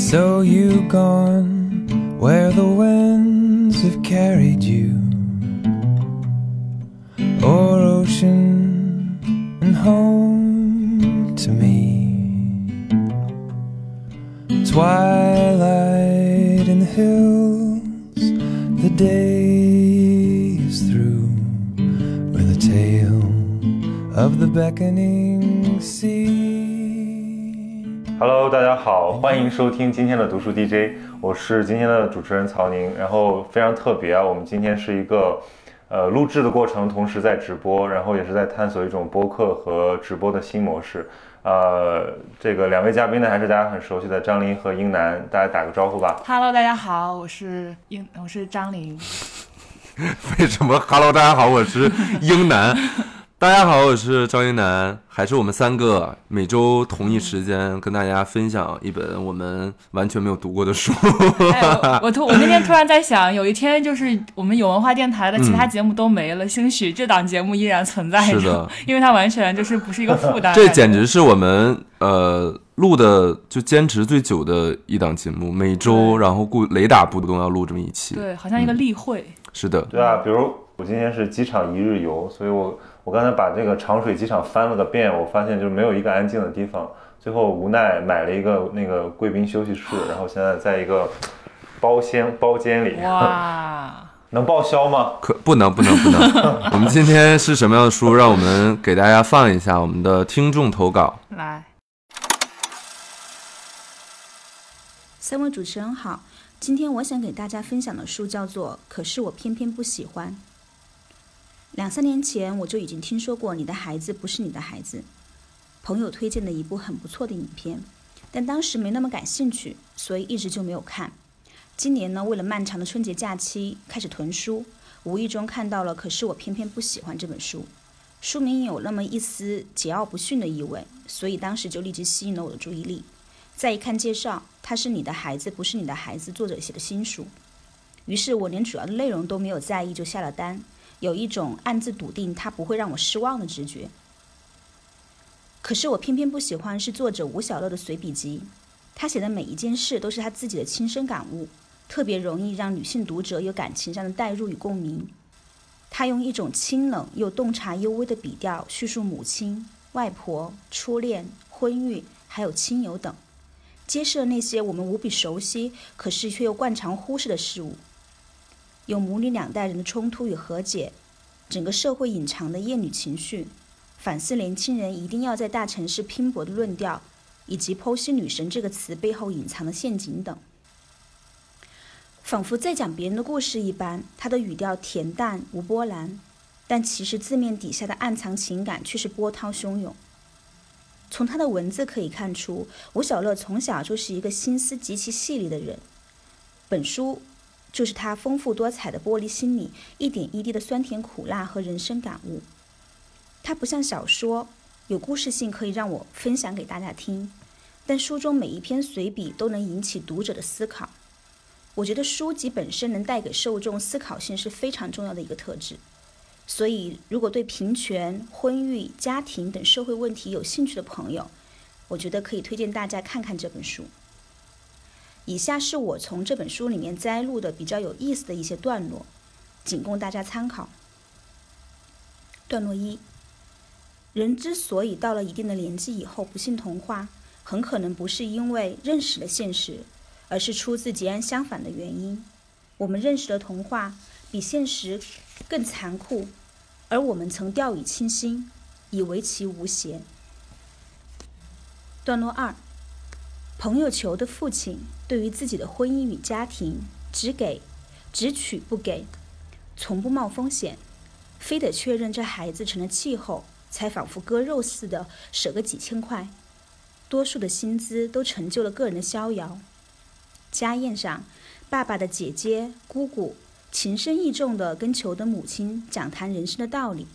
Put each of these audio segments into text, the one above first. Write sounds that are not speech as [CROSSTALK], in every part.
So you gone where the winds have carried you, o'er ocean and home to me. Twilight in the hills, the day is through with a tale of the beckoning sea. Hello，大家好，欢迎收听今天的读书 DJ，我是今天的主持人曹宁。然后非常特别啊，我们今天是一个呃录制的过程，同时在直播，然后也是在探索一种播客和直播的新模式。呃，这个两位嘉宾呢，还是大家很熟悉的张琳和英楠，大家打个招呼吧。Hello，大家好，我是英，我是张琳。[LAUGHS] 为什么？Hello，大家好，我是英男。大家好，我是赵英楠，还是我们三个每周同一时间跟大家分享一本我们完全没有读过的书。哎，我我突我那天突然在想，有一天就是我们有文化电台的其他节目都没了，兴许这档节目依然存在着，是的 [LAUGHS] 因为它完全就是不是一个负担。[LAUGHS] 这简直是我们呃录的就坚持最久的一档节目，每周然后固雷打不动要录这么一期。对，好像一个例会。是的，对啊，比如我今天是机场一日游，所以我我刚才把这个长水机场翻了个遍，我发现就是没有一个安静的地方，最后无奈买了一个那个贵宾休息室，然后现在在一个包间包间里，哇，能报销吗？可不能不能不能。[LAUGHS] 我们今天是什么样的书？让我们给大家放一下我们的听众投稿。来，三位主持人好，今天我想给大家分享的书叫做《可是我偏偏不喜欢》。两三年前我就已经听说过《你的孩子不是你的孩子》，朋友推荐的一部很不错的影片，但当时没那么感兴趣，所以一直就没有看。今年呢，为了漫长的春节假期，开始囤书，无意中看到了《可是我偏偏不喜欢》这本书。书名有那么一丝桀骜不驯的意味，所以当时就立即吸引了我的注意力。再一看介绍，它是你的孩子，不是你的孩子，作者写的新书。于是我连主要的内容都没有在意，就下了单，有一种暗自笃定他不会让我失望的直觉。可是我偏偏不喜欢是作者吴小乐的随笔集，他写的每一件事都是他自己的亲身感悟，特别容易让女性读者有感情上的代入与共鸣。他用一种清冷又洞察幽微的笔调叙述母亲、外婆、初恋、婚育，还有亲友等。揭示了那些我们无比熟悉，可是却又惯常忽视的事物。有母女两代人的冲突与和解，整个社会隐藏的厌女情绪，反思年轻人一定要在大城市拼搏的论调，以及剖析“女神”这个词背后隐藏的陷阱等。仿佛在讲别人的故事一般，他的语调恬淡无波澜，但其实字面底下的暗藏情感却是波涛汹涌。从他的文字可以看出，吴小乐从小就是一个心思极其细腻的人。本书就是他丰富多彩的玻璃心里一点一滴的酸甜苦辣和人生感悟。它不像小说有故事性可以让我分享给大家听，但书中每一篇随笔都能引起读者的思考。我觉得书籍本身能带给受众思考性是非常重要的一个特质。所以，如果对平权、婚育、家庭等社会问题有兴趣的朋友，我觉得可以推荐大家看看这本书。以下是我从这本书里面摘录的比较有意思的一些段落，仅供大家参考。段落一：人之所以到了一定的年纪以后不信童话，很可能不是因为认识了现实，而是出自截然相反的原因。我们认识的童话比现实更残酷。而我们曾掉以轻心，以为其无邪。段落二：朋友球的父亲对于自己的婚姻与家庭，只给、只取不给，从不冒风险，非得确认这孩子成了气候，才仿佛割肉似的舍个几千块。多数的薪资都成就了个人的逍遥。家宴上，爸爸的姐姐、姑姑。情深意重地跟球的母亲讲谈人生的道理。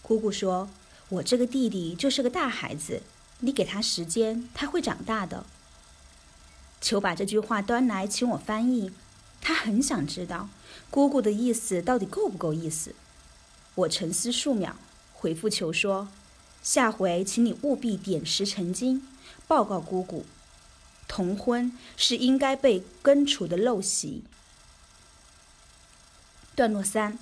姑姑说：“我这个弟弟就是个大孩子，你给他时间，他会长大的。”求把这句话端来请我翻译，他很想知道姑姑的意思到底够不够意思。我沉思数秒，回复求说：“下回请你务必点石成金，报告姑姑。”同婚是应该被根除的陋习。段落三，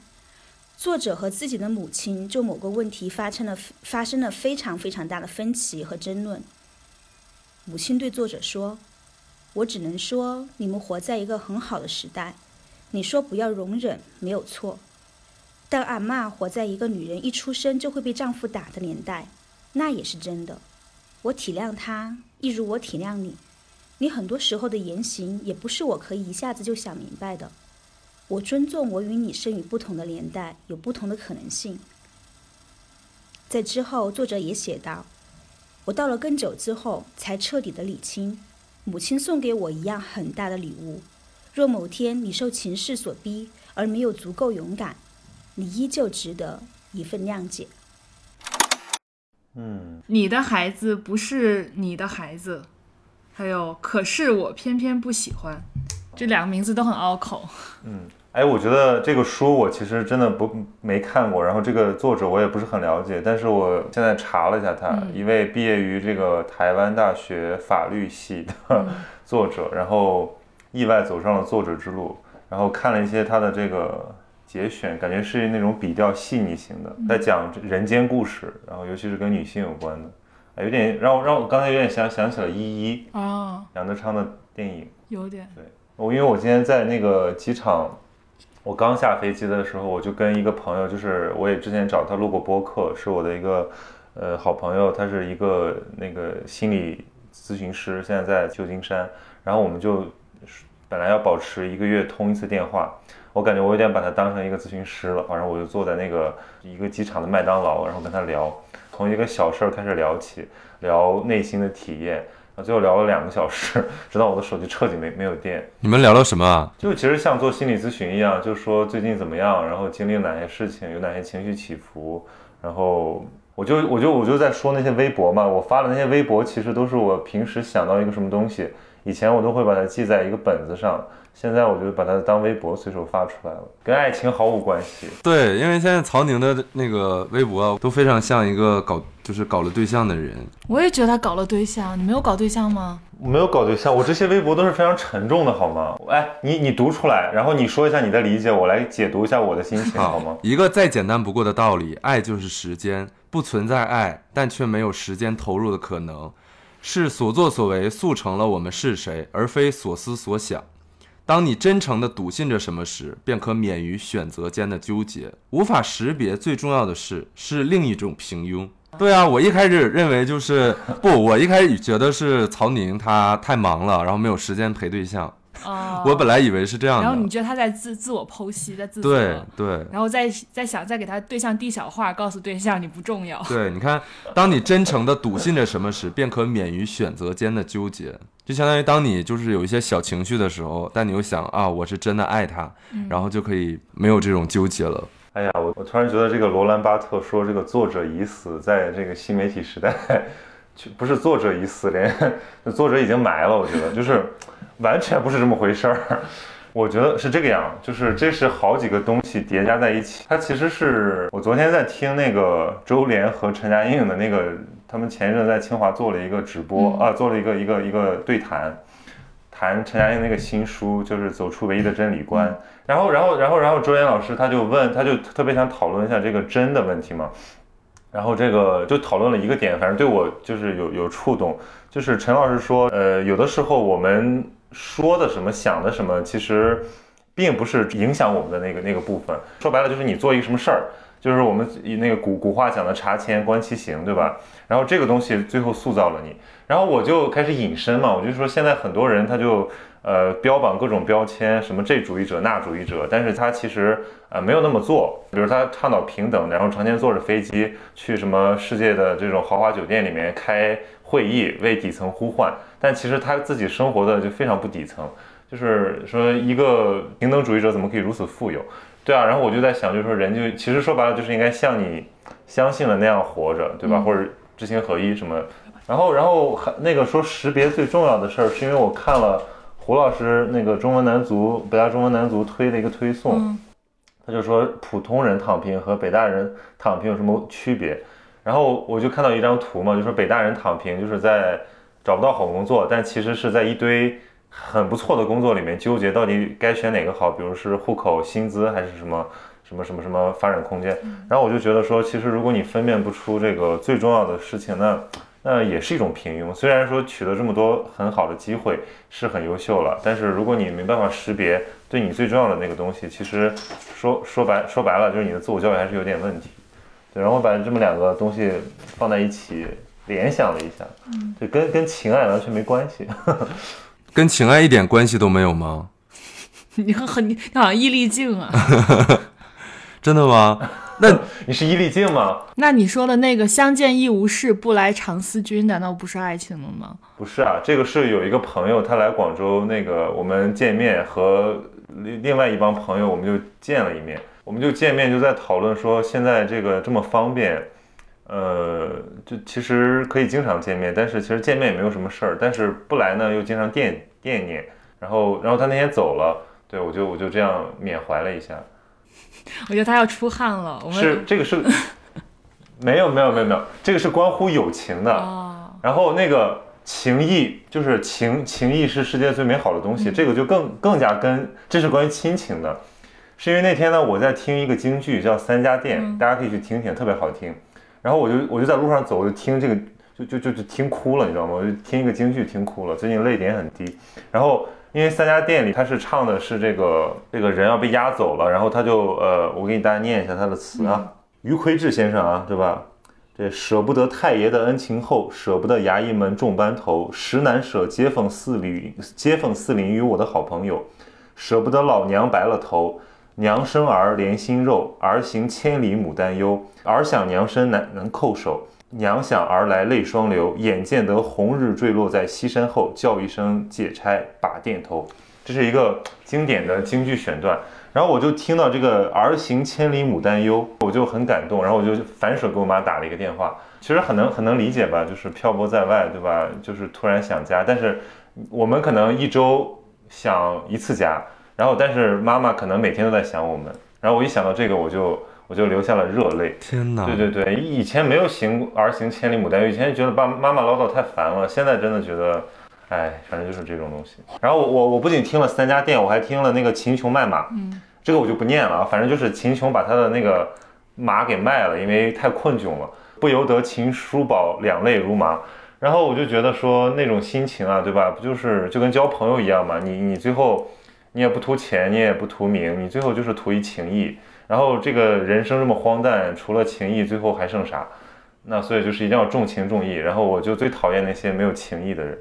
作者和自己的母亲就某个问题发生了发生了非常非常大的分歧和争论。母亲对作者说：“我只能说，你们活在一个很好的时代。你说不要容忍，没有错。但阿嬷活在一个女人一出生就会被丈夫打的年代，那也是真的。我体谅她，一如我体谅你。你很多时候的言行也不是我可以一下子就想明白的。我尊重我与你生于不同的年代，有不同的可能性。”在之后，作者也写道。我到了更久之后，才彻底的理清，母亲送给我一样很大的礼物。若某天你受情势所逼而没有足够勇敢，你依旧值得一份谅解。嗯，你的孩子不是你的孩子，还有可是我偏偏不喜欢，这两个名字都很拗口。嗯，哎，我觉得这个书我其实真的不没看过，然后这个作者我也不是很了解，但是我现在查了一下他，一位毕业于这个台湾大学法律系的 [LAUGHS] 作者，然后意外走上了作者之路，然后看了一些他的这个节选，感觉是那种比较细腻型的，在讲人间故事，然后尤其是跟女性有关的，哎，有点让我让我刚才有点想想起了《依依》哦，杨德昌的电影。有点。对。我因为我今天在那个机场，我刚下飞机的时候，我就跟一个朋友，就是我也之前找他录过播客，是我的一个呃好朋友，他是一个那个心理咨询师，现在在旧金山，然后我们就本来要保持一个月通一次电话，我感觉我有点把他当成一个咨询师了，反正我就坐在那个一个机场的麦当劳，然后跟他聊，从一个小事儿开始聊起，聊内心的体验。啊，最后聊了两个小时，直到我的手机彻底没没有电。你们聊了什么啊？就其实像做心理咨询一样，就说最近怎么样，然后经历了哪些事情，有哪些情绪起伏，然后我就我就我就在说那些微博嘛，我发的那些微博其实都是我平时想到一个什么东西，以前我都会把它记在一个本子上，现在我就把它当微博随手发出来了，跟爱情毫无关系。对，因为现在曹宁的那个微博都非常像一个搞就是搞了对象的人。我也觉得他搞了对象，你没有搞对象吗？我没有搞对象，我这些微博都是非常沉重的，好吗？哎，你你读出来，然后你说一下你的理解，我来解读一下我的心情，好吗？一个再简单不过的道理，爱就是时间，不存在爱，但却没有时间投入的可能，是所作所为塑成了我们是谁，而非所思所想。当你真诚地笃信着什么时，便可免于选择间的纠结。无法识别最重要的事，是另一种平庸。对啊，我一开始认为就是不，我一开始觉得是曹宁他太忙了，然后没有时间陪对象。哦，[LAUGHS] 我本来以为是这样的。然后你觉得他在自自我剖析，在自对对，然后再再想再给他对象递小话，告诉对象你不重要。对，你看，当你真诚的笃信着什么时，便可免于选择间的纠结。就相当于当你就是有一些小情绪的时候，但你又想啊，我是真的爱他，然后就可以没有这种纠结了。哎呀，我我突然觉得这个罗兰巴特说这个作者已死，在这个新媒体时代，就不是作者已死，连作者已经埋了。我觉得就是完全不是这么回事儿。我觉得是这个样，就是这是好几个东西叠加在一起。它其实是我昨天在听那个周连和陈嘉映的那个，他们前一阵在清华做了一个直播啊，做了一个一个一个对谈，谈陈嘉映那个新书，就是走出唯一的真理观。然后然后然后然后周岩老师他就问，他就特别想讨论一下这个真的问题嘛。然后这个就讨论了一个点，反正对我就是有有触动，就是陈老师说，呃，有的时候我们。说的什么，想的什么，其实并不是影响我们的那个那个部分。说白了，就是你做一个什么事儿，就是我们以那个古古话讲的“察前观其行”，对吧？然后这个东西最后塑造了你。然后我就开始引申嘛，我就说现在很多人他就呃标榜各种标签，什么这主义者那主义者，但是他其实呃没有那么做。比如他倡导平等，然后成天坐着飞机去什么世界的这种豪华酒店里面开会议，为底层呼唤。但其实他自己生活的就非常不底层，就是说一个平等主义者怎么可以如此富有？对啊，然后我就在想，就是说人就其实说白了就是应该像你相信的那样活着，对吧？或者知行合一什么？然后然后还那个说识别最重要的事儿，是因为我看了胡老师那个中文男足北大中文男足推的一个推送，他就说普通人躺平和北大人躺平有什么区别？然后我就看到一张图嘛，就说北大人躺平就是在。找不到好工作，但其实是在一堆很不错的工作里面纠结，到底该选哪个好，比如是户口、薪资还是什么什么什么什么发展空间。然后我就觉得说，其实如果你分辨不出这个最重要的事情，那那也是一种平庸。虽然说取得这么多很好的机会是很优秀了，但是如果你没办法识别对你最重要的那个东西，其实说说白说白了就是你的自我教育还是有点问题。对，然后把这么两个东西放在一起联想了一下，就跟跟情爱完全没关系。跟情爱一点关系都没有吗？[LAUGHS] 你很你你好像伊丽静啊。[LAUGHS] 真的吗？[LAUGHS] 那你是伊丽静吗？那你说的那个相见亦无事，不来常思君，难道不是爱情了吗？不是啊，这个是有一个朋友他来广州，那个我们见面和另另外一帮朋友我们就见了一面，我们就见面就在讨论说现在这个这么方便，呃，就其实可以经常见面，但是其实见面也没有什么事儿，但是不来呢又经常惦惦念，然后然后他那天走了，对我就我就这样缅怀了一下。[LAUGHS] 我觉得他要出汗了。我们是这个是，[LAUGHS] 没有没有没有没有，这个是关乎友情的。哦，然后那个情谊就是情情谊是世界最美好的东西，这个就更更加跟这是关于亲情的，是因为那天呢我在听一个京剧叫《三家店》，大家可以去听听，特别好听。然后我就我就在路上走，我就听这个就就就就听哭了，你知道吗？我就听一个京剧听哭了，最近泪点很低。然后因为三家店里他是唱的是这个这个人要被押走了，然后他就呃我给你大家念一下他的词啊，余魁志先生啊，对吧？这舍不得太爷的恩情厚，舍不得衙役们重班头，实难舍街坊四邻街坊四邻与我的好朋友，舍不得老娘白了头，娘生儿连心肉，儿行千里母担忧，儿想娘身难能叩首，娘想儿来泪双流，眼见得红日坠落在西山后，叫一声解差把店头。这是一个经典的京剧选段。然后我就听到这个“儿行千里母担忧”，我就很感动，然后我就反手给我妈打了一个电话。其实很能很能理解吧，就是漂泊在外，对吧？就是突然想家，但是我们可能一周想一次家，然后但是妈妈可能每天都在想我们。然后我一想到这个，我就我就流下了热泪。天哪！对对对，以前没有行儿行千里母担忧，以前觉得爸妈妈唠叨太烦了，现在真的觉得，哎，反正就是这种东西。然后我我我不仅听了三家店，我还听了那个秦琼卖马，嗯，这个我就不念了啊，反正就是秦琼把他的那个马给卖了，因为太困窘了，不由得秦叔宝两泪如麻。然后我就觉得说那种心情啊，对吧？不就是就跟交朋友一样嘛？你你最后你也不图钱，你也不图名，你最后就是图一情谊。然后这个人生这么荒诞，除了情谊，最后还剩啥？那所以就是一定要重情重义。然后我就最讨厌那些没有情义的人，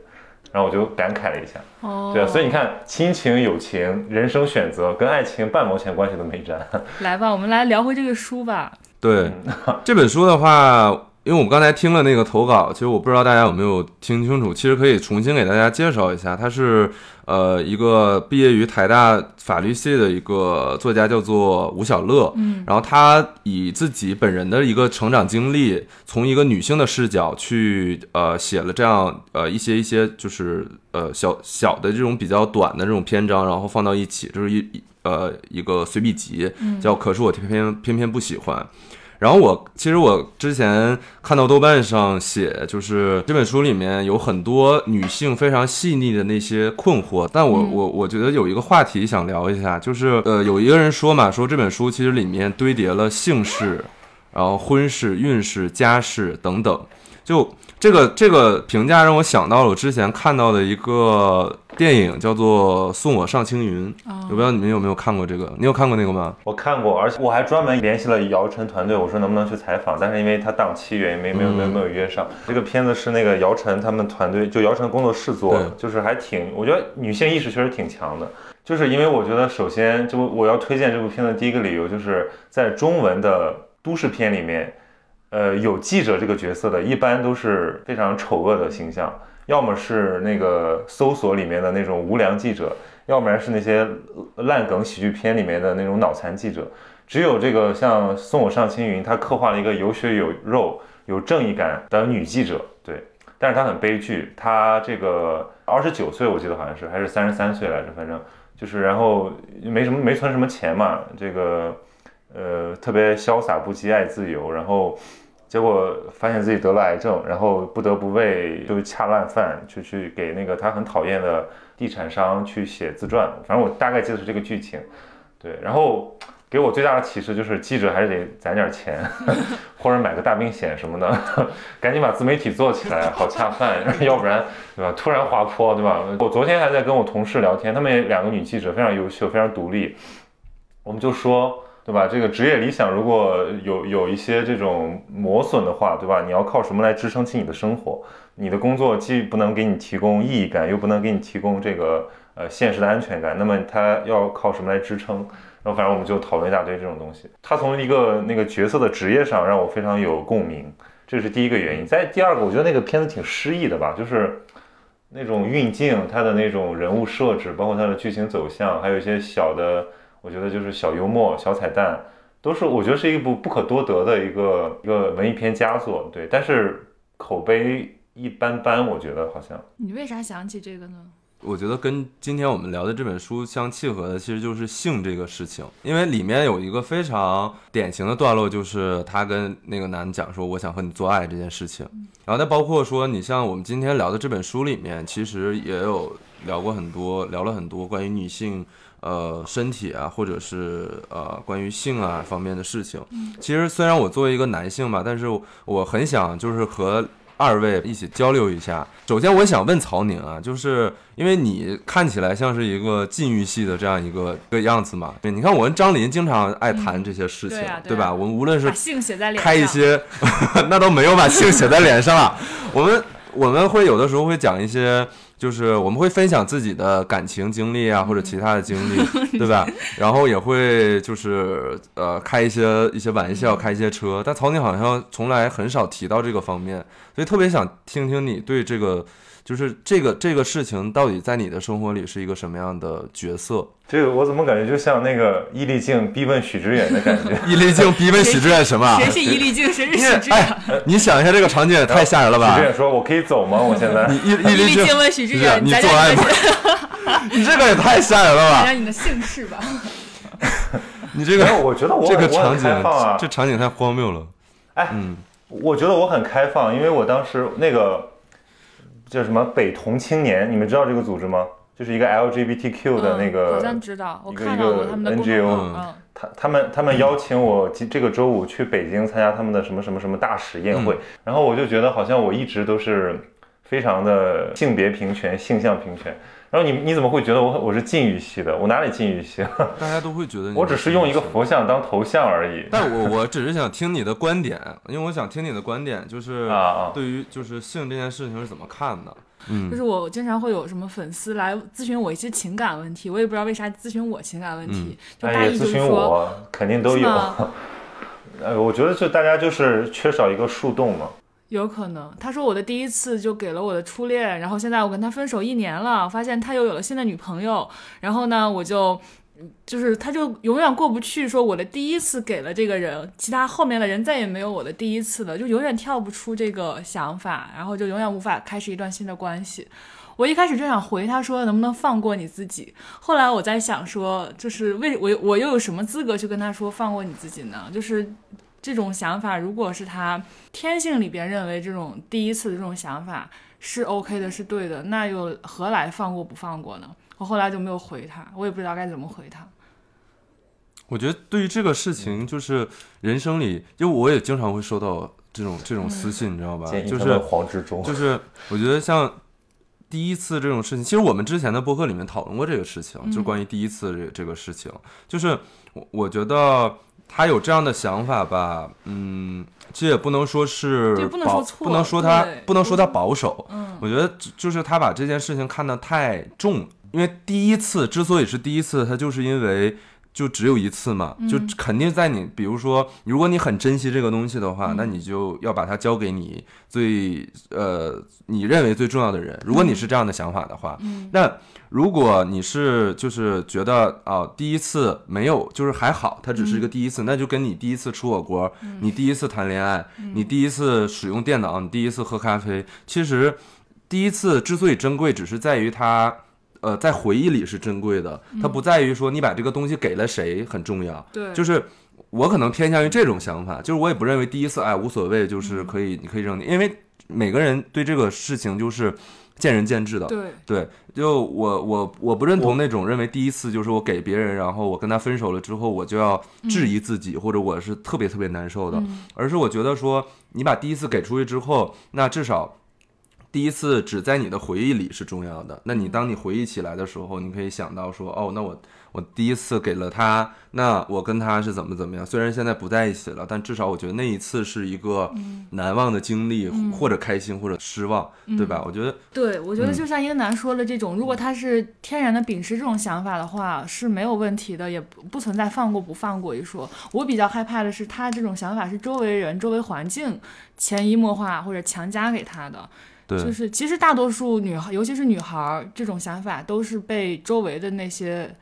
然后我就感慨了一下。哦，对啊，所以你看，亲情、友情、人生选择跟爱情半毛钱关系都没沾。[LAUGHS] 来吧，我们来聊回这个书吧。对 [LAUGHS] 这本书的话，因为我们刚才听了那个投稿，其实我不知道大家有没有听清楚，其实可以重新给大家介绍一下，他是呃一个毕业于台大法律系的一个作家，叫做吴小乐。嗯，然后他以自己本人的一个成长经历，从一个女性的视角去呃写了这样呃一些一些就是呃小小的这种比较短的这种篇章，然后放到一起，就是一一呃一个随笔集，叫《可是我偏偏偏偏不喜欢》。然后我其实我之前看到豆瓣上写，就是这本书里面有很多女性非常细腻的那些困惑，但我我我觉得有一个话题想聊一下，就是呃有一个人说嘛，说这本书其实里面堆叠了姓氏，然后婚事、运势、家事等等，就这个这个评价让我想到了我之前看到的一个电影，叫做《送我上青云》，我不知道你们有没有看过这个？你有看过那个吗？我看过，而且我还专门联系了姚晨团队，我说能不能去采访，但是因为他档期原因没没有没有没有约上。这个片子是那个姚晨他们团队，就姚晨工作室做的，就是还挺，我觉得女性意识确实挺强的。就是因为我觉得，首先这部我要推荐这部片子，第一个理由就是在中文的都市片里面，呃，有记者这个角色的，一般都是非常丑恶的形象，要么是那个搜索里面的那种无良记者，要不然是那些烂梗喜剧片里面的那种脑残记者。只有这个像《送我上青云》，他刻画了一个有血有肉、有正义感的女记者，对，但是她很悲剧，她这个二十九岁，我记得好像是还是三十三岁来着，反正就是然后没什么没存什么钱嘛，这个呃特别潇洒不羁，爱自由，然后结果发现自己得了癌症，然后不得不为就恰烂饭，就去给那个他很讨厌的地产商去写自传。反正我大概记得是这个剧情，对。然后给我最大的启示就是，记者还是得攒点钱，[LAUGHS] 或者买个大病险什么的，赶紧把自媒体做起来，好恰饭，要不然对吧？突然滑坡，对吧？我昨天还在跟我同事聊天，他们两个女记者非常优秀，非常独立，我们就说。对吧？这个职业理想如果有有一些这种磨损的话，对吧？你要靠什么来支撑起你的生活？你的工作既不能给你提供意义感，又不能给你提供这个呃现实的安全感，那么他要靠什么来支撑？然后反正我们就讨论一大堆这种东西。他从一个那个角色的职业上让我非常有共鸣，这是第一个原因。在第二个，我觉得那个片子挺诗意的吧，就是那种运镜，它的那种人物设置，包括它的剧情走向，还有一些小的。我觉得就是小幽默、小彩蛋，都是我觉得是一部不可多得的一个一个文艺片佳作，对。但是口碑一般般，我觉得好像。你为啥想起这个呢？我觉得跟今天我们聊的这本书相契合的，其实就是性这个事情，因为里面有一个非常典型的段落，就是他跟那个男的讲说：“我想和你做爱这件事情。”然后再包括说，你像我们今天聊的这本书里面，其实也有聊过很多，聊了很多关于女性。呃，身体啊，或者是呃，关于性啊方面的事情。其实虽然我作为一个男性吧，但是我很想就是和二位一起交流一下。首先，我想问曹宁啊，就是因为你看起来像是一个禁欲系的这样一个个样子嘛。对，你看我跟张林经常爱谈这些事情，对吧？我们无论是性写在脸上，开一些，[LAUGHS] 那都没有把性写在脸上了。我们我们会有的时候会讲一些。就是我们会分享自己的感情经历啊，或者其他的经历，对吧？然后也会就是呃开一些一些玩笑，开一些车。但曹宁好像从来很少提到这个方面，所以特别想听听你对这个。就是这个这个事情到底在你的生活里是一个什么样的角色？这个我怎么感觉就像那个伊丽静逼问许知远的感觉？伊丽静逼问许知远什么？谁是伊丽静？谁是许知远？你想一下这个场景也太吓人了吧！许知远说：“我可以走吗？我现在。”伊伊丽静问许知远：“你做爱吗？” [LAUGHS] [LAUGHS] 你这个也太吓人了吧！讲讲你的姓氏吧。[LAUGHS] 你这个，我觉得我这个场景啊，这场景太荒谬了。哎，嗯，我觉得我很开放，因为我当时那个。叫什么北同青年？你们知道这个组织吗？就是一个 LGBTQ 的那个，好像知道，一个一个 NGO。他他们他们邀请我这个周五去北京参加他们的什么什么什么大使宴会，然后我就觉得好像我一直都是非常的性别平权、性向平权。然后你你怎么会觉得我我是禁欲系的？我哪里禁欲系？[LAUGHS] 大家都会觉得我只是用一个佛像当头像而已。但我 [LAUGHS] 我只是想听你的观点，因为我想听你的观点，就是对于就是性这件事情是怎么看的？嗯，就是我经常会有什么粉丝来咨询我一些情感问题，我也不知道为啥咨询我情感问题，就大意就是说肯定都有。呃，[LAUGHS] 我觉得就大家就是缺少一个树洞嘛。有可能，他说我的第一次就给了我的初恋，然后现在我跟他分手一年了，发现他又有了新的女朋友，然后呢，我就，就是他就永远过不去，说我的第一次给了这个人，其他后面的人再也没有我的第一次了，就永远跳不出这个想法，然后就永远无法开始一段新的关系。我一开始就想回他说能不能放过你自己，后来我在想说，就是为我我又有什么资格去跟他说放过你自己呢？就是。这种想法，如果是他天性里边认为这种第一次的这种想法是 OK 的，是对的，那又何来放过不放过呢？我后来就没有回他，我也不知道该怎么回他。我觉得对于这个事情，就是人生里，因为我也经常会收到这种这种私信，你知道吧？就是黄志忠，就是我觉得像第一次这种事情，其实我们之前的播客里面讨论过这个事情，就关于第一次这这个事情，就是我我觉得。他有这样的想法吧，嗯，这也不能说是保，不能说他不能说他保守。嗯，我觉得就是他把这件事情看得太重，因为第一次之所以是第一次，他就是因为。就只有一次嘛，就肯定在你，比如说，如果你很珍惜这个东西的话，那你就要把它交给你最呃你认为最重要的人。如果你是这样的想法的话，那如果你是就是觉得啊第一次没有就是还好，它只是一个第一次，那就跟你第一次吃火锅，你第一次谈恋爱，你第一次使用电脑，你第一次喝咖啡，其实第一次之所以珍贵，只是在于它。呃，在回忆里是珍贵的，它不在于说你把这个东西给了谁很重要。对，就是我可能偏向于这种想法，就是我也不认为第一次爱无所谓，就是可以你可以认定，因为每个人对这个事情就是见仁见智的。对，对，就我我我不认同那种认为第一次就是我给别人，然后我跟他分手了之后，我就要质疑自己，或者我是特别特别难受的，嗯而是我觉得说你把第一次给出去之后，那至少。第一次只在你的回忆里是重要的。那你当你回忆起来的时候，你可以想到说，哦，那我我第一次给了他，那我跟他是怎么怎么样？虽然现在不在一起了，但至少我觉得那一次是一个难忘的经历，或者开心，或者失望，对吧？我觉得对，我觉得嗯就像英男说的这种，如果他是天然的秉持这种想法的话，是没有问题的，也不不存在放过不放过一说。我比较害怕的是，他这种想法是周围人、周围环境潜移默化或者强加给他的。对，就是其实大多数女孩，尤其是女孩儿，这种想法都是被周围的那些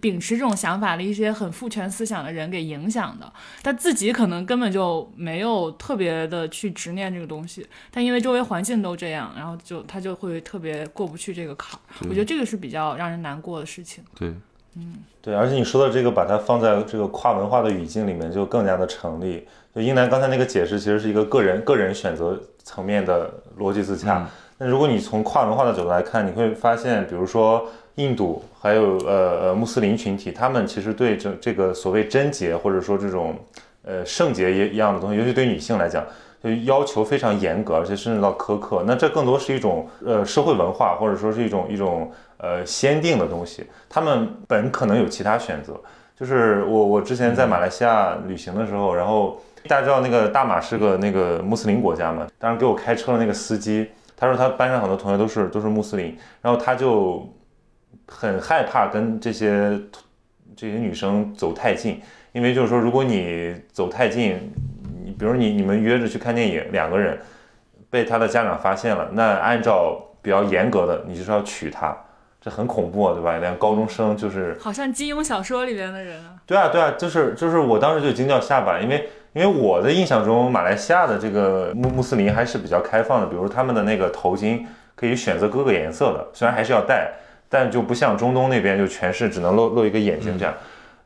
秉持这种想法的一些很父权思想的人给影响的。他自己可能根本就没有特别的去执念这个东西，但因为周围环境都这样，然后就他就会特别过不去这个坎儿。我觉得这个是比较让人难过的事情。对，嗯对，而且你说的这个，把它放在这个跨文化的语境里面，就更加的成立。就英男刚才那个解释，其实是一个个人个人选择层面的逻辑自洽。那如果你从跨文化的角度来看，你会发现，比如说印度还有呃呃穆斯林群体，他们其实对这这个所谓贞洁或者说这种呃圣洁一一样的东西，尤其对女性来讲，就要求非常严格，而且甚至到苛刻。那这更多是一种呃社会文化，或者说是一种一种呃先定的东西。他们本可能有其他选择。就是我我之前在马来西亚旅行的时候，然后大家知道那个大马是个那个穆斯林国家嘛，当时给我开车的那个司机，他说他班上很多同学都是都是穆斯林，然后他就很害怕跟这些这些女生走太近，因为就是说如果你走太近，你比如你你们约着去看电影，两个人被他的家长发现了，那按照比较严格的，你就是要娶她。这很恐怖啊，对吧？连高中生就是好像金庸小说里边的人啊，对啊，对啊，就是就是我当时就惊掉下巴，因为因为我的印象中，马来西亚的这个穆穆斯林还是比较开放的，比如他们的那个头巾可以选择各个颜色的，虽然还是要戴，但就不像中东那边就全是只能露露一个眼睛这样。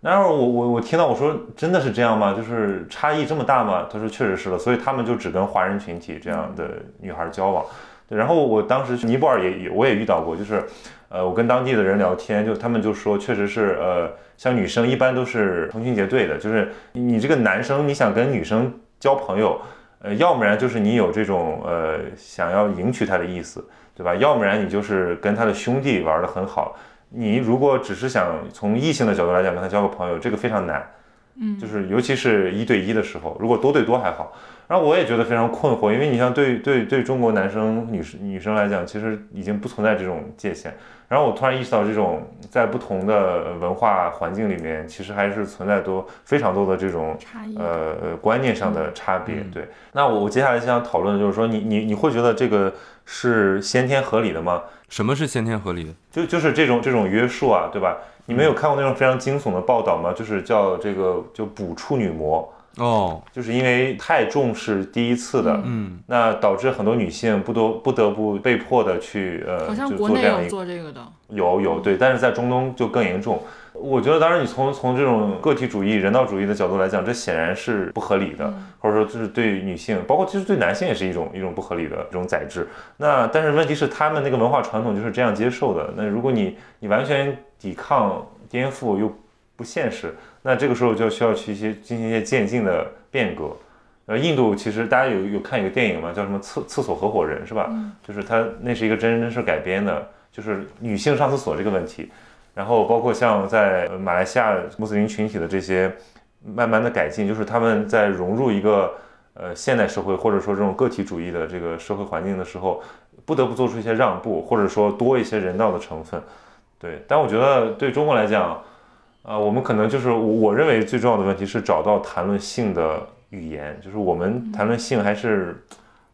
然后我我我听到我说真的是这样吗？就是差异这么大吗？他说确实是的，所以他们就只跟华人群体这样的女孩交往。然后我当时去尼泊尔也也我也遇到过，就是。呃，我跟当地的人聊天，就他们就说，确实是，呃，像女生一般都是成群结队的，就是你这个男生你想跟女生交朋友，呃，要不然就是你有这种呃想要迎娶她的意思，对吧？要不然你就是跟他的兄弟玩得很好。你如果只是想从异性的角度来讲跟他交个朋友，这个非常难，嗯，就是尤其是一对一的时候，如果多对多还好。然后我也觉得非常困惑，因为你像对对对中国男生、女生女生来讲，其实已经不存在这种界限。然后我突然意识到，这种在不同的文化环境里面，其实还是存在多非常多的这种差异。呃呃观念上的差别。嗯对，那我我接下来想讨论的就是说，你你你会觉得这个是先天合理的吗？什么是先天合理的？就就是这种这种约束啊，对吧？你们有看过那种非常惊悚的报道吗？就是叫这个就补处女膜，哦，就是因为太重视第一次的，嗯，那导致很多女性不得不得不被迫的去呃，好像就国内有做这样一个的，有有对，但是在中东就更严重。我觉得，当然你从从这种个体主义、人道主义的角度来讲，这显然是不合理的，嗯或者说这是对女性，包括其实对男性也是一种一种不合理的这种宰制。那但是问题是，他们那个文化传统就是这样接受的。那如果你你完全抵抗、颠覆又不现实，那这个时候就需要去一些进行一些渐进的变革。呃，印度其实大家有有看一个电影嘛，叫什么厕厕所合伙人是吧？就是它那是一个真人真事改编的，就是女性上厕所这个问题。然后包括像在呃马来西亚穆斯林群体的这些慢慢的改进，就是他们在融入一个呃现代社会或者说这种个体主义的这个社会环境的时候，不得不做出一些让步，或者说多一些人道的成分。对，但我觉得对中国来讲，啊、我们可能就是我我认为最重要的问题是找到谈论性的语言，就是我们谈论性还是。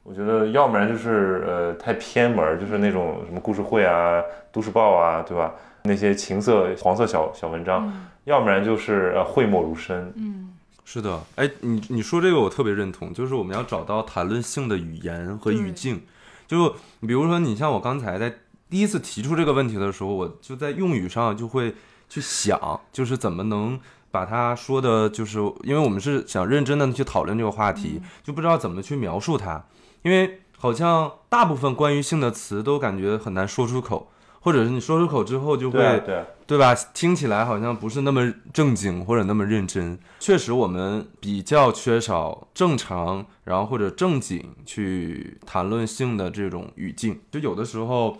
我觉得要不然就是呃太偏门儿，就是那种什么故事会啊、都市报啊，对吧？那些情色黄色小小文章，要不然就是呃讳莫如深。嗯，是的，哎，你你说这个我特别认同，就是我们要找到谈论性的语言和语境。就比如说，你像我刚才在第一次提出这个问题的时候，我就在用语上就会去想，就是怎么能把它说的，就是因为我们是想认真的去讨论这个话题，就不知道怎么去描述它，因为好像大部分关于性的词都感觉很难说出口，或者是你说出口之后就会对吧？听起来好像不是那么正经或者那么认真。确实，我们比较缺少正常，然后或者正经去谈论性的这种语境。就有的时候，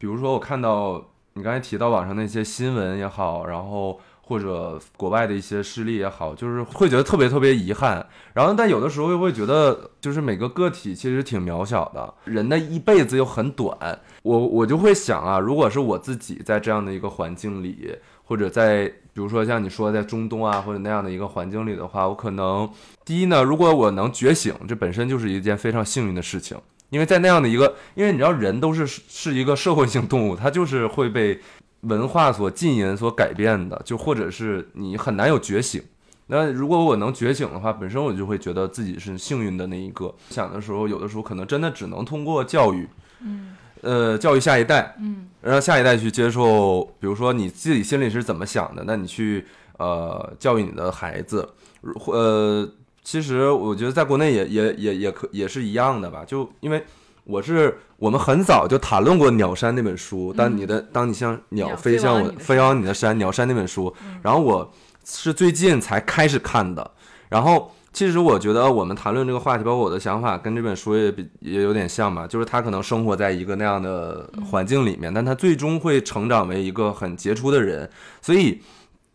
比如说我看到你刚才提到网上那些新闻也好，然后或者国外的一些事例也好，就是会觉得特别特别遗憾。然后，但有的时候又会觉得，就是每个个体其实挺渺小的，人的一辈子又很短。我我就会想啊，如果是我自己在这样的一个环境里，或者在比如说像你说在中东啊或者那样的一个环境里的话，我可能第一呢，如果我能觉醒，这本身就是一件非常幸运的事情，因为在那样的一个，因为你知道人都是是一个社会性动物，它就是会被文化所浸淫、所改变的，就或者是你很难有觉醒。那如果我能觉醒的话，本身我就会觉得自己是幸运的那一个。想的时候，有的时候可能真的只能通过教育，嗯呃，教育下一代，嗯让下一代去接受，比如说你自己心里是怎么想的，那你去呃教育你的孩子，如呃，其实我觉得在国内也也也也可也是一样的吧，就因为我是我们很早就谈论过《鸟山》那本书，当你的当你像鸟鸟飞向我飞往你的飞往你的山，《鸟山》那本书，然后我是最近才开始看的，然后。其实我觉得我们谈论这个话题，包括我的想法，跟这本书也比也有点像嘛。就是他可能生活在一个那样的环境里面，但他最终会成长为一个很杰出的人。所以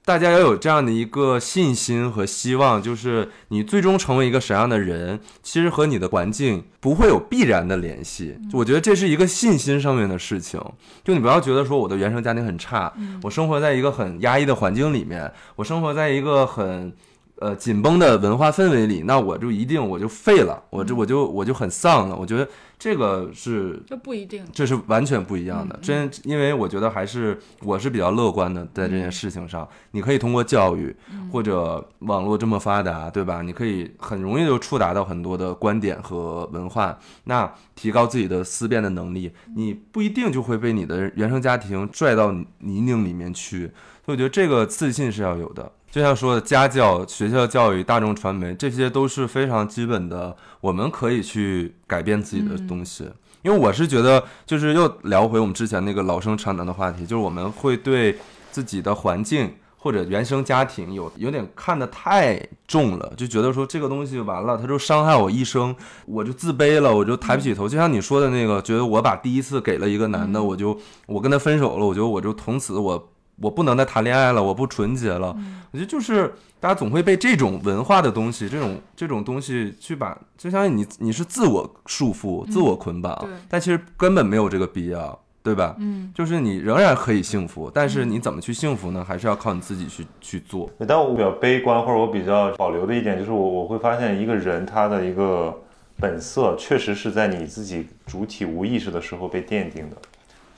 大家要有这样的一个信心和希望，就是你最终成为一个什么样的人，其实和你的环境不会有必然的联系。我觉得这是一个信心上面的事情。就你不要觉得说我的原生家庭很差，我生活在一个很压抑的环境里面，我生活在一个很。呃，紧绷的文化氛围里，那我就一定我就废了，我这我就我就很丧了。我觉得这个是这不一定。这是完全不一样的，真因为我觉得还是我是比较乐观的，在这件事情上，你可以通过教育或者网络这么发达，对吧？你可以很容易就触达到很多的观点和文化，那提高自己的思辨的能力，你不一定就会被你的原生家庭拽到泥泞里面去。所以我觉得这个自信是要有的。就像说的家教、学校教育、大众传媒，这些都是非常基本的，我们可以去改变自己的东西。因为我是觉得，就是又聊回我们之前那个老生常谈的话题，就是我们会对自己的环境或者原生家庭有有点看得太重了，就觉得说这个东西完了，它就伤害我一生，我就自卑了，我就抬不起头。就像你说的那个，觉得我把第一次给了一个男的，我就我跟他分手了，我觉得我就从此我。我不能再谈恋爱了，我不纯洁了。我觉得就是大家总会被这种文化的东西，这种这种东西去把，就相当于你你是自我束缚、自我捆绑，对但其实根本没有这个必要，对吧？嗯，就是你仍然可以幸福，但是你怎么去幸福呢？还是要靠你自己去去做。但我比较悲观，或者我比较保留的一点就是我我会发现一个人他的一个本色，确实是在你自己主体无意识的时候被奠定的，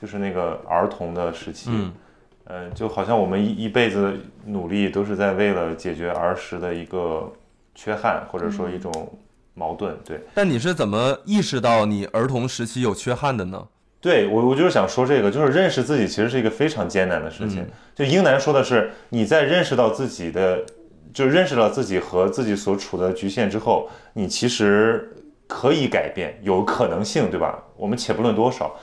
就是那个儿童的时期。嗯呃，就好像我们一一辈子努力都是在为了解决儿时的一个缺憾，或者说一种矛盾。对，但你是怎么意识到你儿童时期有缺憾的呢？对我我就是想说这个，就是认识自己其实是一个非常艰难的事情。嗯就英男说的是，你在认识到自己的，就认识到自己和自己所处的局限之后，你其实可以改变，有可能性，对吧？我们且不论多少，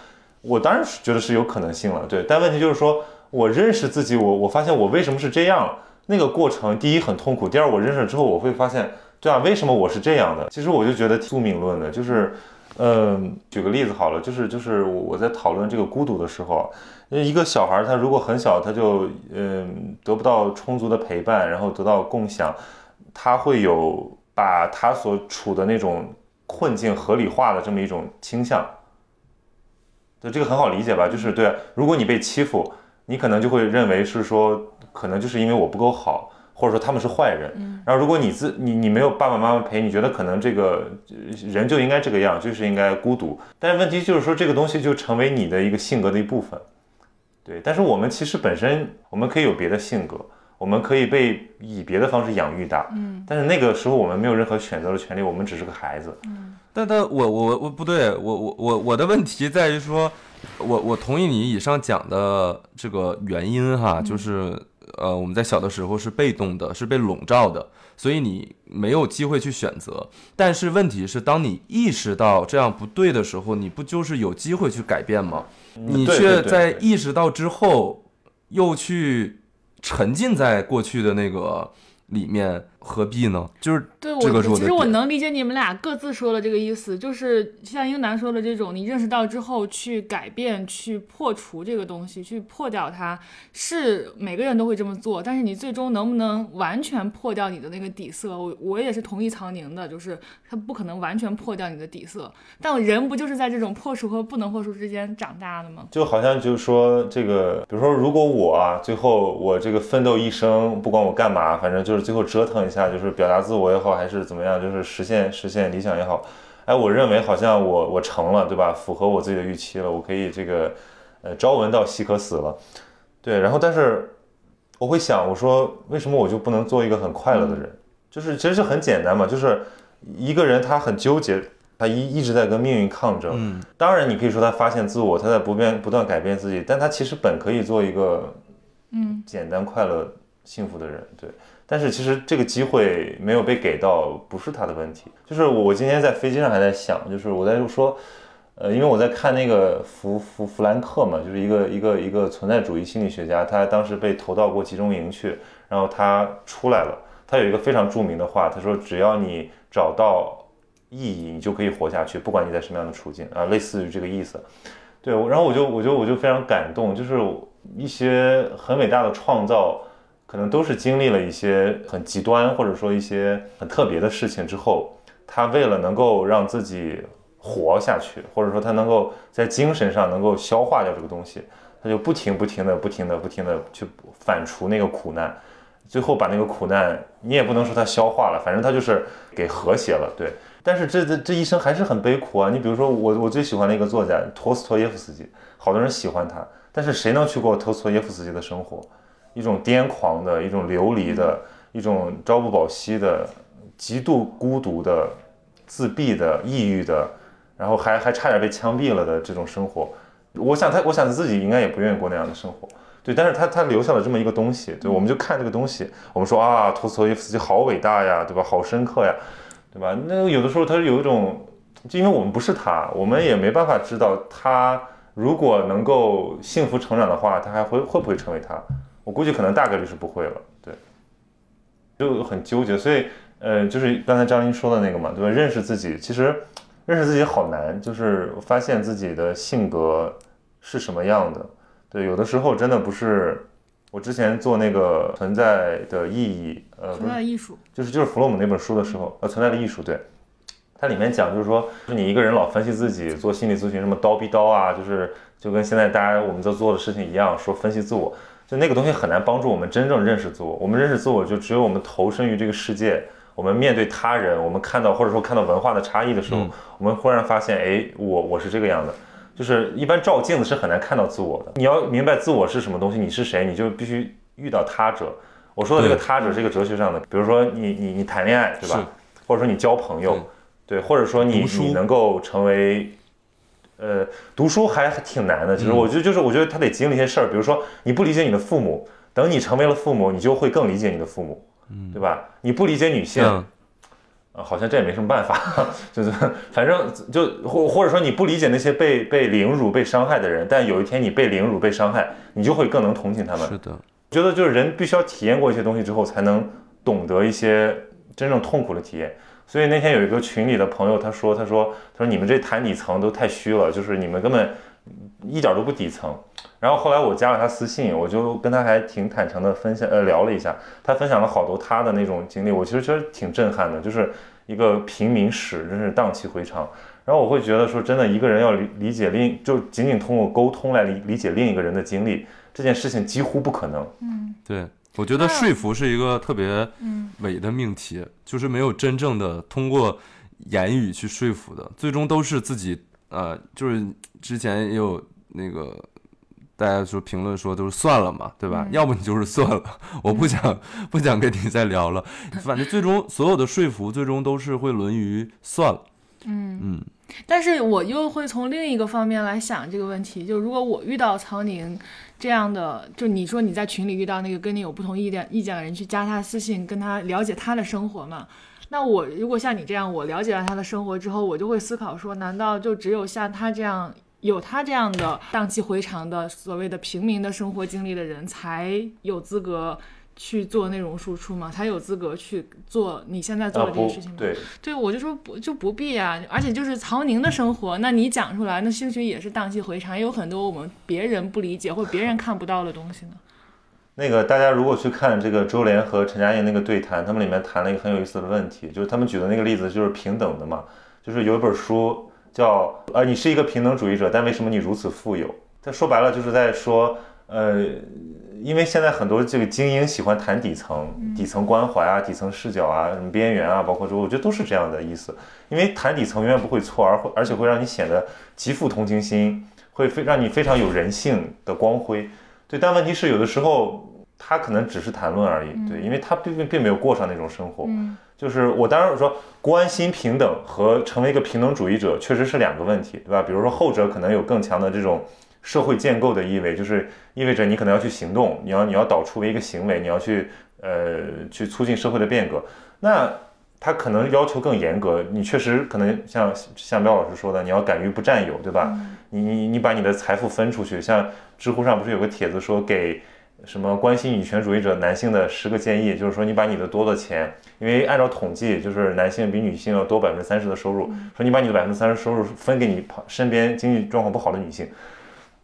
我当然是觉得是有可能性了，对。但问题就是说，我认识自己，我我发现我为什么是这样，那个过程，第一很痛苦，第二我认识之后，我会发现，对啊，为什么我是这样的？其实我就觉得宿命论的，就是。嗯，举个例子好了，就是就是我在讨论这个孤独的时候，一个小孩他如果很小他就嗯得不到充足的陪伴，然后得到共享，他会有把他所处的那种困境合理化的这么一种倾向。对，这个很好理解吧？就是对，如果你被欺负，你可能就会认为是说，可能就是因为我不够好，或者说他们是坏人。然后如果你自你你没有爸爸妈妈陪，你觉得可能这个呃人就应该这个样，就是应该孤独。但是问题就是说，这个东西就成为你的一个性格的一部分。对，但是我们其实本身我们可以有别的性格，我们可以被以别的方式养育大。嗯，但是那个时候我们没有任何选择的权利，我们只是个孩子。嗯但但我我我不对，我我我我的问题在于说，我我同意你以上讲的这个原因哈，就是呃，我们在小的时候是被动的，是被笼罩的，所以你没有机会去选择。但是问题是，当你意识到这样不对的时候，你不就是有机会去改变吗？你却在意识到之后，又去沉浸在过去的那个里面，何必呢？就是对我，其实我能理解你们俩各自说的这个意思，就是像英男说的这种，你认识到之后去改变、去破除这个东西，去破掉它，是每个人都会这么做。但是你最终能不能完全破掉你的那个底色，我我也是同意曹宁的，就是他不可能完全破掉你的底色。但人不就是在这种破除和不能破除之间长大的吗？就好像就是说这个，比如说，如果我啊，最后我这个奋斗一生，不管我干嘛，反正就是最后折腾一下，就是表达自我也好，还是怎么样，就是实现实现理想也好，哎，我认为好像我我成了，对吧？符合我自己的预期了，我可以这个呃朝闻道夕可死了，对。然后但是我会想，我说为什么我就不能做一个很快乐的人？就是其实就很简单嘛，就是一个人他很纠结，他一一直在跟命运抗争。嗯，当然，你可以说他发现自我，他在不变不断改变自己，但他其实本可以做一个嗯简单、快乐、幸福的人，对。但是其实这个机会没有被给到，不是他的问题。就是我今天在飞机上还在想，就是我在说，呃，因为我在看那个弗弗弗兰克嘛，就是一个一个一个存在主义心理学家，他当时被投到过集中营去，然后他出来了，他有一个非常著名的话，他说只要你找到意义，你就可以活下去，不管你在什么样的处境啊，类似于这个意思。对，然后我就我就我就非常感动，就是一些很伟大的创造，可能都是经历了一些很极端或者说一些很特别的事情之后，他为了能够让自己活下去，或者说他能够在精神上能够消化掉这个东西，他就不停不停的不停的不停的去反刍那个苦难，最后把那个苦难，你也不能说他消化了，反正他就是给和谐了，对。但是这这这一生还是很悲苦啊！你比如说我我最喜欢的一个作家托斯托耶夫斯基，好多人喜欢他，但是谁能去过托斯托耶夫斯基的生活？一种癫狂的，一种流离的，一种朝不保夕的，极度孤独的、自闭的、抑郁的，然后还还差点被枪毙了的这种生活。我想他，我想他自己应该也不愿意过那样的生活。对，但是他他留下了这么一个东西，对，我们就看这个东西，我们说啊，托斯托耶夫斯基好伟大呀，对吧？好深刻呀，对吧？那有的时候他有一种，就因为我们不是他，我们也没办法知道他如果能够幸福成长的话，他还会会不会成为他？我估计可能大概率是不会了，对，就很纠结。所以，呃，就是刚才张琳说的那个嘛，对吧？认识自己，其实认识自己好难，就是发现自己的性格是什么样的。对，有的时候真的不是。我之前做那个存在的意义，呃，存在的艺术，就是就是弗洛姆那本书的时候，呃，存在的艺术，对，它里面讲就是说，就是你一个人老分析自己，做心理咨询什么刀逼刀啊，就是就跟现在大家我们在做的事情一样，说分析自我，就那个东西很难帮助我们真正认识自我。我们认识自我，就只有我们投身于这个世界，我们面对他人，我们看到或者说看到文化的差异的时候，嗯我们忽然发现，哎，我我是这个样的。就是一般照镜子是很难看到自我的。你要明白自我是什么东西，你是谁，你就必须遇到他者。我说的这个他者是一个哲学上的，比如说你你你谈恋爱，对吧？或者说你交朋友，对，或者说你你能够成为，呃，读书还挺难的。其实嗯我觉得就是我觉得他得经历一些事儿，比如说你不理解你的父母，等你成为了父母，你就会更理解你的父母，对吧？你不理解女性，嗯啊，好像这也没什么办法，[LAUGHS] 就是反正就或或者说你不理解那些被被凌辱、被伤害的人，但有一天你被凌辱、被伤害，你就会更能同情他们。是的，觉得就是人必须要体验过一些东西之后，才能懂得一些真正痛苦的体验。所以那天有一个群里的朋友，他说：“他说他说你们这谈底层都太虚了，就是你们根本一点都不底层。”然后后来我加了他私信，我就跟他还挺坦诚的分享呃聊了一下，他分享了好多他的那种经历，我其实觉得挺震撼的，就是一个平民史，真是荡气回肠。然后我会觉得说，真的一个人要理理解另就仅仅通过沟通来理理解另一个人的经历，这件事情几乎不可能。嗯对，我觉得说服是一个特别嗯。伪的命题，就是没有真正的通过言语去说服的，最终都是自己呃，就是之前也有那个大家说评论说都是算了嘛，对吧？嗯。要不你就是 [LAUGHS] 算了，我不想不想跟你再聊了，反正最终所有的说服最终都是会沦于算了。嗯。嗯，但是我又会从另一个方面来想这个问题，就如果我遇到曹宁这样的，就你说你在群里遇到那个跟你有不同意见意见的人，去加他私信，跟他了解他的生活嘛？那我如果像你这样，我了解了他的生活之后，我就会思考说，难道就只有像他这样有他这样的荡气回肠的所谓的平民的生活经历的人，才有资格去做内容输出吗？才有资格去做你现在做的这些事情吗？对，对，我就说不就不必啊，而且就是曹宁的生活，那你讲出来，那兴许也是荡气回肠，也有很多我们别人不理解或者别人看不到的东西呢。那个大家如果去看这个周濂和陈嘉映那个对谈，他们里面谈了一个很有意思的问题，就是他们举的那个例子就是平等的嘛，就是有一本书叫呃你是一个平等主义者，但为什么你如此富有？他说白了就是在说，呃，因为现在很多这个精英喜欢谈底层、底层关怀啊、底层视角啊、什么边缘啊，包括说我觉得都是这样的意思，因为谈底层永远不会错，而会而且会让你显得极富同情心，会非让你非常有人性的光辉。对，但问题是有的时候他可能只是谈论而已，对，因为他并并并没有过上那种生活。嗯就是我当然说关心平等和成为一个平等主义者确实是两个问题，对吧？比如说后者可能有更强的这种社会建构的意味，就是意味着你可能要去行动，你要你要导出为一个行为，你要去呃去促进社会的变革。那他可能要求更严格，你确实可能像像苗老师说的，你要敢于不占有，对吧？你你你把你的财富分出去，像知乎上不是有个帖子说给什么关心女权主义者男性的十个建议，就是说你把你的多的钱，因为按照统计，就是男性比女性要多百分之三十的收入，说你把你的百分之三十收入分给你旁身边经济状况不好的女性。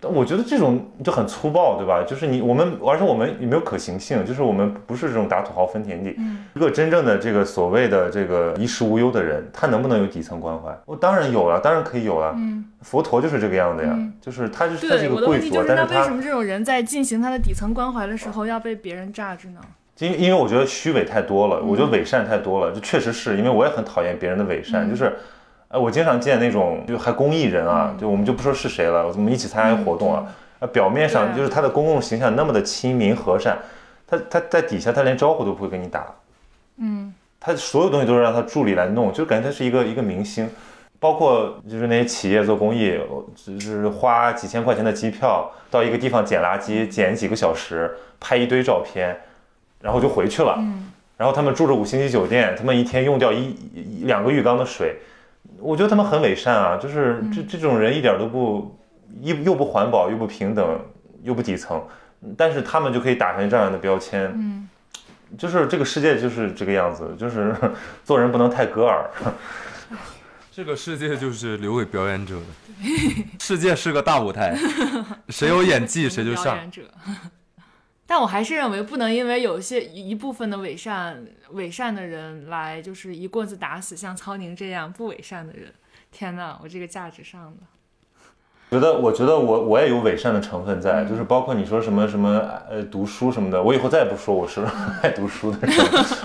但我觉得这种就很粗暴，对吧？就是你我们，而且我们也没有可行性，就是我们不是这种打土豪分田地。一个真正的这个所谓的这个衣食无忧的人，他能不能有底层关怀？我当然有了，当然可以有了。嗯，佛陀就是这个样子呀，嗯就是他就是他是，一个贵族但是他那为什么这种人在进行他的底层关怀的时候要被别人榨汁呢？因因为我觉得虚伪太多了，嗯我觉得伪善太多了，就确实是因为我也很讨厌别人的伪善，就是，呃，我经常见那种就还公益人嗯啊，就我们就不说是谁了，我们一起参加一个活动啊，呃，表面上就是他的公共形象那么的亲民和善，他他在底下他连招呼都不会跟你打，嗯他所有东西都是让他助理来弄，就感觉他是一个一个明星，包括就是那些企业做公益，就是花几千块钱的机票到一个地方捡垃圾，捡几个小时，拍一堆照片，然后就回去了。嗯然后他们住着五星级酒店，他们一天用掉一一两个浴缸的水，我觉得他们很伪善啊，就是这这种人一点都不又又不环保又不平等又不底层，但是他们就可以打上这样的标签，嗯，就是这个世界就是这个样子，就是 [LAUGHS] 做人不能太割耳。[LAUGHS] 这个世界就是留给表演者的，世界是个大舞台，谁有演技谁就上。[LAUGHS] 但我还是认为，不能因为有一些一部分的伪善伪善的人来，就是一棍子打死像曹宁这样不伪善的人。天哪，我这个价值上的。觉得，我觉得我我也有伪善的成分在，就是包括你说什么什么呃读书什么的，我以后再也不说我是 [LAUGHS] 爱读书的人。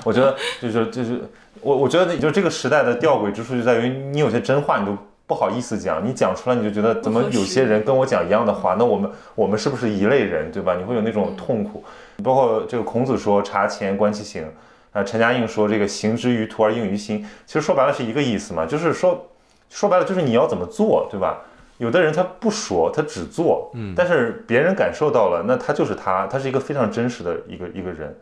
我觉得就是就是我我觉得就这个时代的吊诡之处就在于，你有些真话你都不好意思讲，你讲出来你就觉得怎么有些人跟我讲一样的话，那我们我们是不是一类人，对吧？你会有那种痛苦。包括这个孔子说察前观其行，啊，陈嘉映说这个行之于途而应于心，其实说白了是一个意思嘛，就是说说白了就是你要怎么做，对吧？有的人他不说，他只做，嗯但是别人感受到了，那他就是他，他是一个非常真实的一个一个人，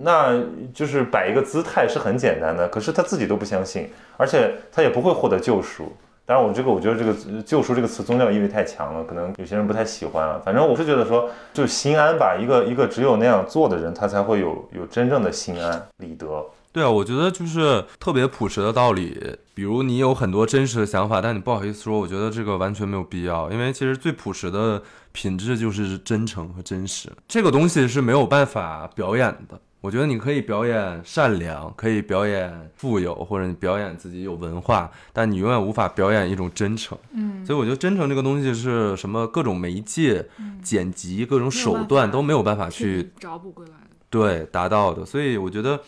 那就是摆一个姿态是很简单的，可是他自己都不相信，而且他也不会获得救赎。当然，我这个我觉得这个“救赎”这个词宗教意味太强了，可能有些人不太喜欢啊。反正我是觉得说，就心安吧，一个一个只有那样做的人，他才会有有真正的心安理得。对啊，我觉得就是特别朴实的道理，比如你有很多真实的想法，但你不好意思说，我觉得这个完全没有必要，因为其实最朴实的品质就是真诚和真实，这个东西是没有办法表演的。我觉得你可以表演善良，可以表演富有，或者你表演自己有文化，但你永远无法表演一种真诚。嗯，所以我觉得真诚这个东西是什么？各种媒介、剪辑、各种手段都没有办法去找补回来的。对达到的。所以我觉得，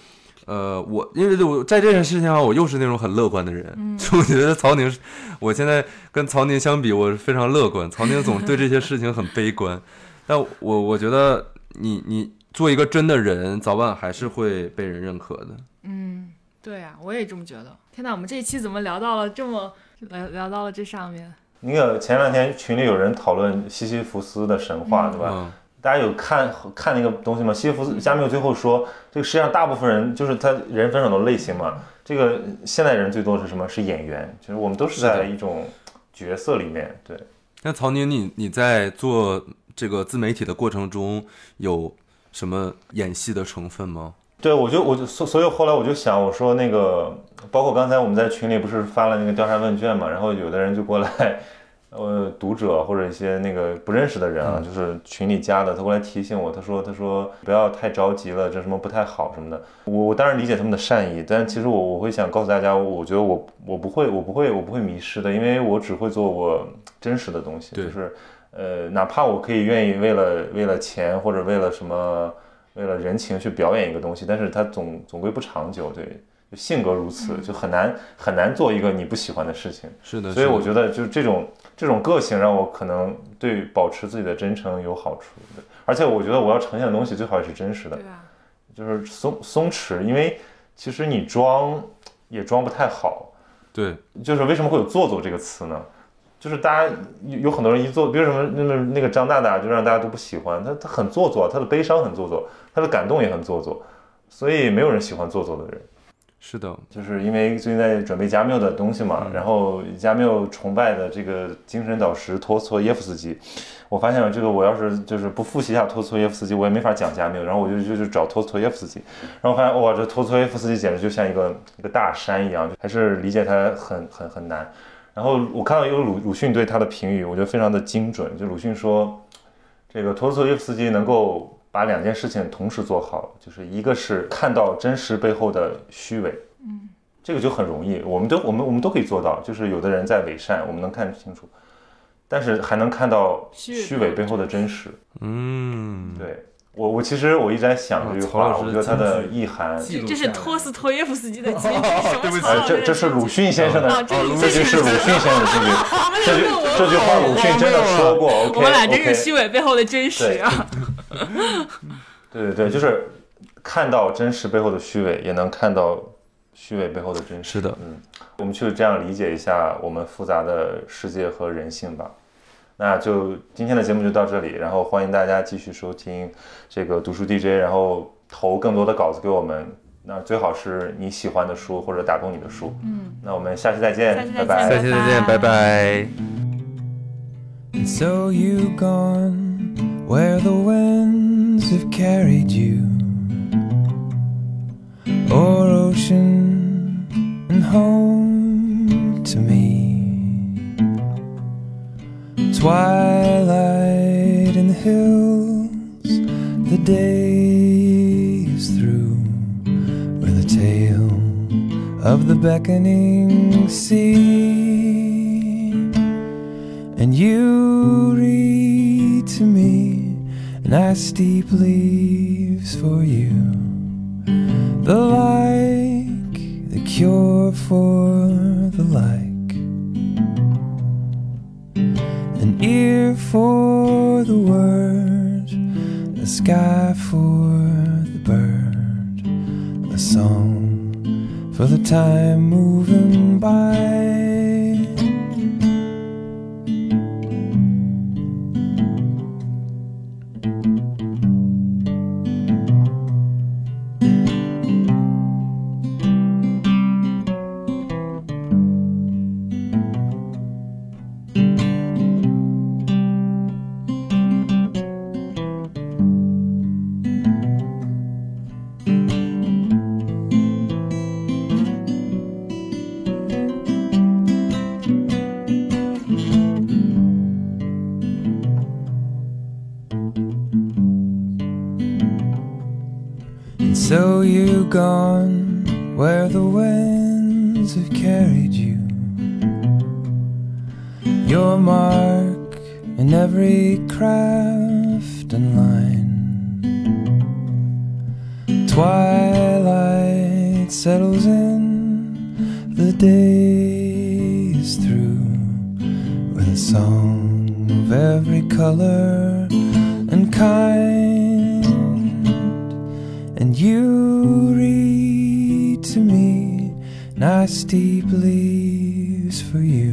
呃，我因为我在这件事情上，我又是那种很乐观的人。[LAUGHS] 嗯就我觉得曹宁，我现在跟曹宁相比，我是非常乐观。曹宁总对这些事情很悲观，[LAUGHS] 但我我觉得你你做一个真的人，早晚还是会被人认可的。嗯，对呀、我也这么觉得。天哪，我们这一期怎么聊到了这么聊聊到了这上面？那个前两天群里有人讨论西西弗斯的神话，对吧？嗯，大家有看看那个东西吗？西西弗斯加缪最后说，这个世界上大部分人就是他人分很多类型嘛。这个现代人最多是什么？是演员，就是我们都是在一种角色里面。对，那曹宁，你你在做这个自媒体的过程中有什么演戏的成分吗？对，我就我就所所以后来我就想，我说那个，包括刚才我们在群里不是发了那个调查问卷嘛，然后有的人就过来，[LAUGHS] 呃，读者或者一些那个不认识的人啊，就是群里加的，他过来提醒我，他说他说不要太着急了，这什么不太好什么的。我我当然理解他们的善意，但其实我我会想告诉大家，我觉得我我不会我不会我不会迷失的，因为我只会做我真实的东西，就是呃，哪怕我可以愿意为了为了钱或者为了什么。为了人情去表演一个东西，但是它总总归不长久，对，就性格如此，就很难很难做一个你不喜欢的事情。是的，所以我觉得，就这种这种个性让我可能对保持自己的真诚有好处的，而且我觉得我要呈现的东西最好也是真实的对，啊，就是松松弛，因为其实你装也装不太好，对，就是为什么会有做作这个词呢？就是大家有有很多人一做，比如什么那么那个张大大，就让大家都不喜欢他，他很做作，他的悲伤很做作，他的感动也很做作，所以没有人喜欢做作的人。是的，就是因为最近在准备加缪的东西嘛，然后加缪崇拜的这个精神导师托斯托耶夫斯基，我发现了这个我要是就是不复习一下托斯托耶夫斯基，我也没法讲加缪，然后我就就就找托斯托耶夫斯基，然后发现哇，这托斯托耶夫斯基简直就像一个一个大山一样，还是理解他很很很难。然后我看到一个鲁鲁迅对他的评语，我觉得非常的精准，就鲁迅说，这个托斯托耶夫斯基能够把两件事情同时做好，就是一个是看到真实背后的虚伪，嗯，这个就很容易，我们都我们我们都可以做到，就是有的人在伪善，我们能看清楚，但是还能看到虚伪虚伪背后的真实。嗯，对我我其实我一直在想这句话，曹老师我觉得它的意涵，这是托斯托耶夫斯基的 [LAUGHS] 金句，什么对不起这这是鲁迅先生的，哦这这迅就是鲁迅先生的这句，[LAUGHS] 这句这句话鲁迅真的说过。我们俩真是虚伪背后的真实啊！[LAUGHS] 对对对，就是看到真实背后的虚伪，也能看到虚伪背后的真实。是的嗯，我们去这样理解一下我们复杂的世界和人性吧。那就今天的节目就到这里，然后欢迎大家继续收听这个读书 DJ，然后投更多的稿子给我们。那最好是你喜欢的书或者打动你的书。嗯，那我们下期再见，拜拜。下期再见，拜拜。And so you've gone where the winds have carried you, ocean and home to me. Twilight in the hills, the day is through, with a tale of the beckoning sea. And you read to me, and I steep leaves for you. The like, the cure for the like. Ear for the word, a sky for the bird, a song for the time moving by. So you've gone where the winds have carried you. Your mark in every craft and line. Twilight settles in, the day is through with a song of every color and kind. Nice deep leaves for you.